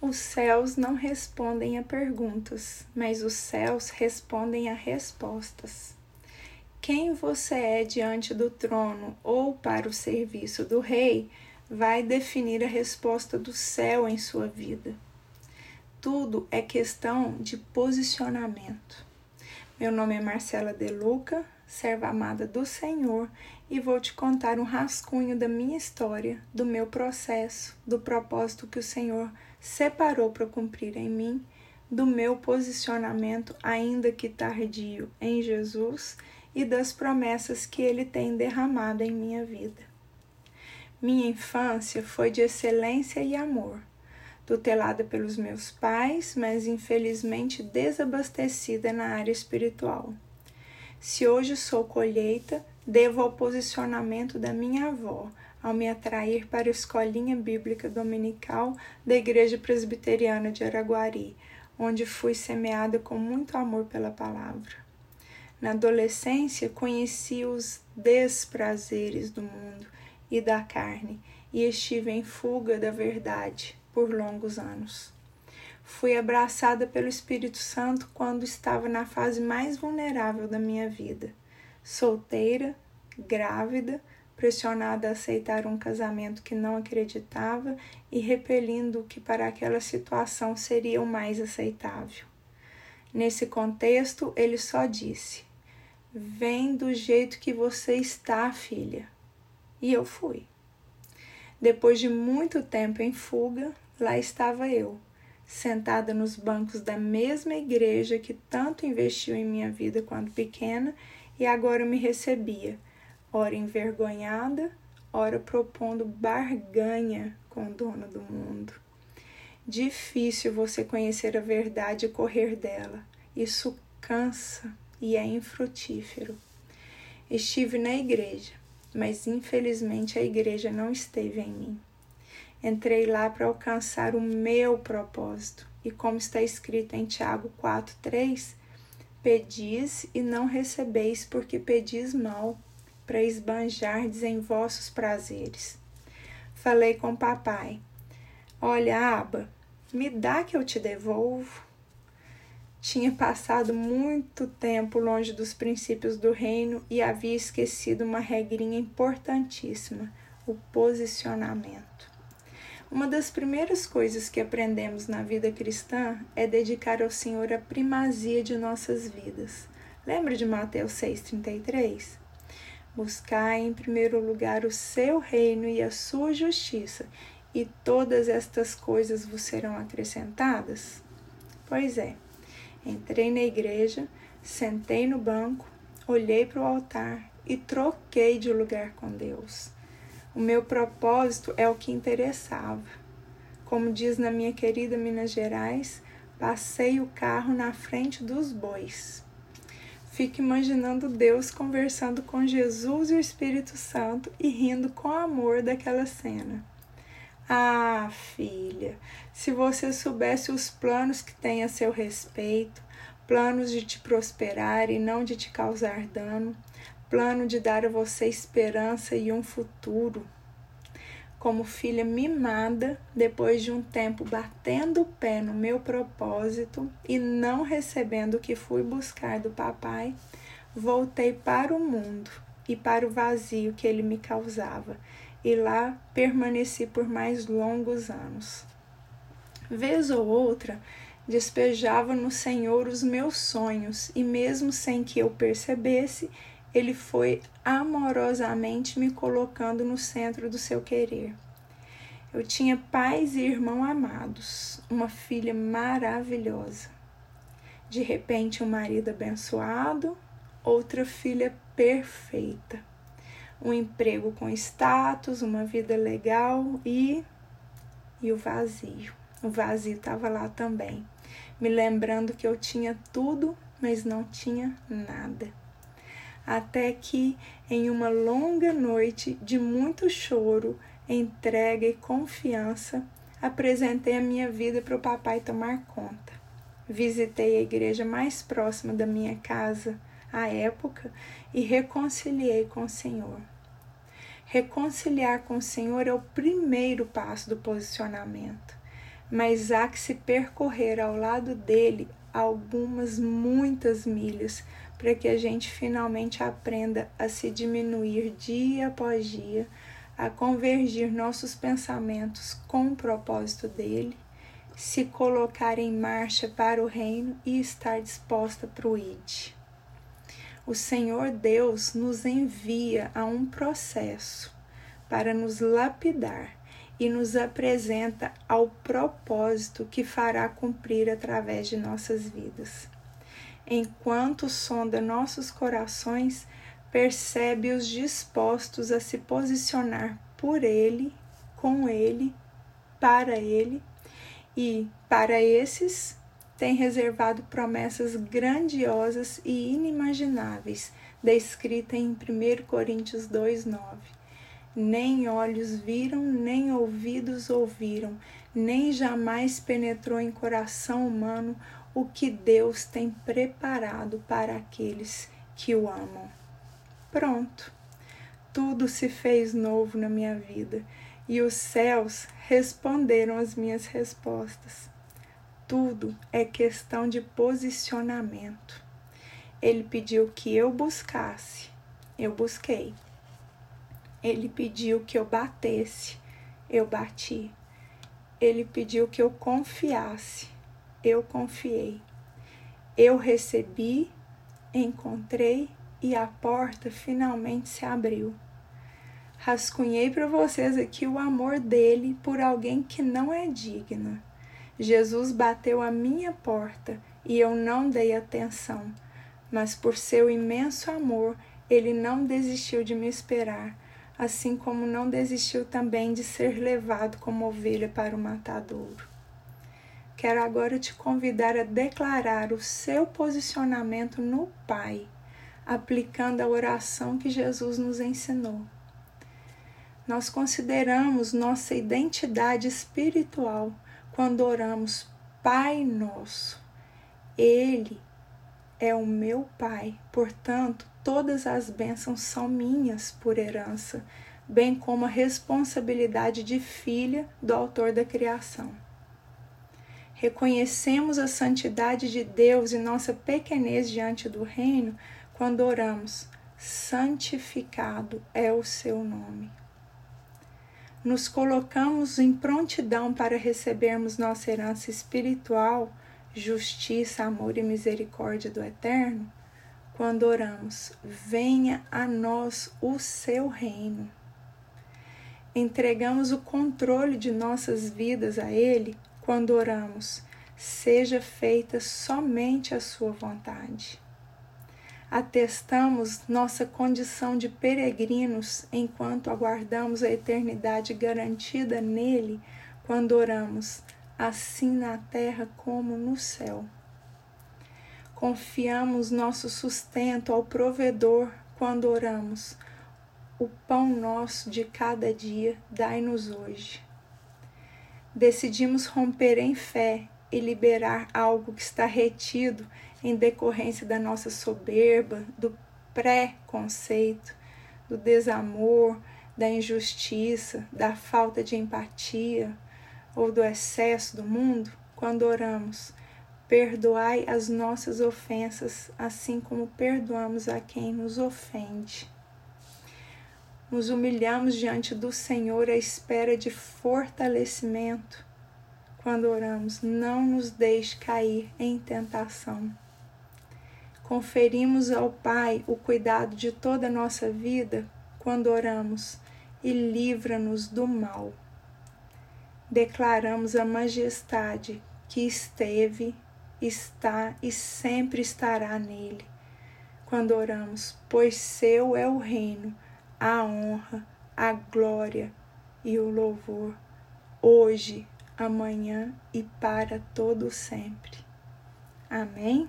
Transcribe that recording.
Os céus não respondem a perguntas, mas os céus respondem a respostas. Quem você é diante do trono ou para o serviço do Rei vai definir a resposta do céu em sua vida. Tudo é questão de posicionamento. Meu nome é Marcela De Luca, serva amada do Senhor, e vou te contar um rascunho da minha história, do meu processo, do propósito que o Senhor separou para cumprir em mim, do meu posicionamento, ainda que tardio, em Jesus e das promessas que Ele tem derramado em minha vida. Minha infância foi de excelência e amor, tutelada pelos meus pais, mas infelizmente desabastecida na área espiritual. Se hoje sou colheita, devo ao posicionamento da minha avó, ao me atrair para a escolinha bíblica dominical da Igreja Presbiteriana de Araguari, onde fui semeada com muito amor pela palavra. Na adolescência, conheci os desprazeres do mundo e da carne e estive em fuga da verdade por longos anos. Fui abraçada pelo Espírito Santo quando estava na fase mais vulnerável da minha vida, solteira, grávida, pressionada a aceitar um casamento que não acreditava e repelindo o que para aquela situação seria o mais aceitável. Nesse contexto, ele só disse: Vem do jeito que você está, filha. E eu fui. Depois de muito tempo em fuga, lá estava eu, sentada nos bancos da mesma igreja que tanto investiu em minha vida quando pequena e agora me recebia ora envergonhada, ora propondo barganha com o dono do mundo. Difícil você conhecer a verdade e correr dela. Isso cansa e é infrutífero. Estive na igreja, mas infelizmente a igreja não esteve em mim. Entrei lá para alcançar o meu propósito, e como está escrito em Tiago 4:3, pedis e não recebeis porque pedis mal para esbanjardes em vossos prazeres. Falei com papai: Olha, Aba, me dá que eu te devolvo. Tinha passado muito tempo longe dos princípios do reino e havia esquecido uma regrinha importantíssima: o posicionamento. Uma das primeiras coisas que aprendemos na vida cristã é dedicar ao Senhor a primazia de nossas vidas. Lembra de Mateus 6,33? Buscai em primeiro lugar o seu reino e a sua justiça, e todas estas coisas vos serão acrescentadas? Pois é, entrei na igreja, sentei no banco, olhei para o altar e troquei de lugar com Deus. O meu propósito é o que interessava. Como diz na minha querida Minas Gerais, passei o carro na frente dos bois. Fico imaginando Deus conversando com Jesus e o Espírito Santo e rindo com amor daquela cena. Ah, filha, se você soubesse os planos que tem a seu respeito, planos de te prosperar e não de te causar dano, plano de dar a você esperança e um futuro como filha mimada, depois de um tempo batendo o pé no meu propósito e não recebendo o que fui buscar do papai, voltei para o mundo e para o vazio que ele me causava, e lá permaneci por mais longos anos. Vez ou outra, despejava no Senhor os meus sonhos, e mesmo sem que eu percebesse, ele foi amorosamente me colocando no centro do seu querer. Eu tinha pais e irmão amados, uma filha maravilhosa. De repente, um marido abençoado, outra filha perfeita. Um emprego com status, uma vida legal e e o vazio. O vazio estava lá também, me lembrando que eu tinha tudo, mas não tinha nada até que, em uma longa noite de muito choro, entrega e confiança, apresentei a minha vida para o papai tomar conta. Visitei a igreja mais próxima da minha casa à época e reconciliei com o Senhor. Reconciliar com o Senhor é o primeiro passo do posicionamento. mas há que se percorrer ao lado dele algumas, muitas milhas, para que a gente finalmente aprenda a se diminuir dia após dia, a convergir nossos pensamentos com o propósito dele, se colocar em marcha para o reino e estar disposta para o ID. O Senhor Deus nos envia a um processo para nos lapidar e nos apresenta ao propósito que fará cumprir através de nossas vidas. Enquanto sonda nossos corações, percebe-os dispostos a se posicionar por Ele, com Ele, para Ele, e para esses tem reservado promessas grandiosas e inimagináveis, descrita em 1 Coríntios 2:9 nem olhos viram, nem ouvidos ouviram, nem jamais penetrou em coração humano o que Deus tem preparado para aqueles que o amam. Pronto, tudo se fez novo na minha vida e os céus responderam as minhas respostas. Tudo é questão de posicionamento. Ele pediu que eu buscasse, eu busquei. Ele pediu que eu batesse, eu bati. Ele pediu que eu confiasse, eu confiei. Eu recebi, encontrei e a porta finalmente se abriu. Rascunhei para vocês aqui o amor dele por alguém que não é digna. Jesus bateu a minha porta e eu não dei atenção, mas por seu imenso amor, ele não desistiu de me esperar assim como não desistiu também de ser levado como ovelha para o matadouro. Quero agora te convidar a declarar o seu posicionamento no Pai, aplicando a oração que Jesus nos ensinou. Nós consideramos nossa identidade espiritual quando oramos Pai Nosso. Ele é o meu Pai, portanto, todas as bênçãos são minhas por herança, bem como a responsabilidade de filha do Autor da criação. Reconhecemos a santidade de Deus e nossa pequenez diante do Reino quando oramos: Santificado é o seu nome. Nos colocamos em prontidão para recebermos nossa herança espiritual, justiça, amor e misericórdia do Eterno quando oramos: venha a nós o seu reino. Entregamos o controle de nossas vidas a Ele quando oramos: seja feita somente a Sua vontade. Atestamos nossa condição de peregrinos enquanto aguardamos a eternidade garantida nele quando oramos, assim na terra como no céu. Confiamos nosso sustento ao provedor quando oramos. O pão nosso de cada dia dai-nos hoje. Decidimos romper em fé e liberar algo que está retido em decorrência da nossa soberba, do pré-conceito, do desamor, da injustiça, da falta de empatia ou do excesso do mundo quando oramos Perdoai as nossas ofensas, assim como perdoamos a quem nos ofende. Nos humilhamos diante do Senhor à espera de fortalecimento. Quando oramos, não nos deixe cair em tentação. Conferimos ao Pai o cuidado de toda a nossa vida quando oramos e livra-nos do mal. Declaramos a majestade que esteve está e sempre estará nele. Quando oramos, pois seu é o reino, a honra, a glória e o louvor, hoje, amanhã e para todo sempre. Amém?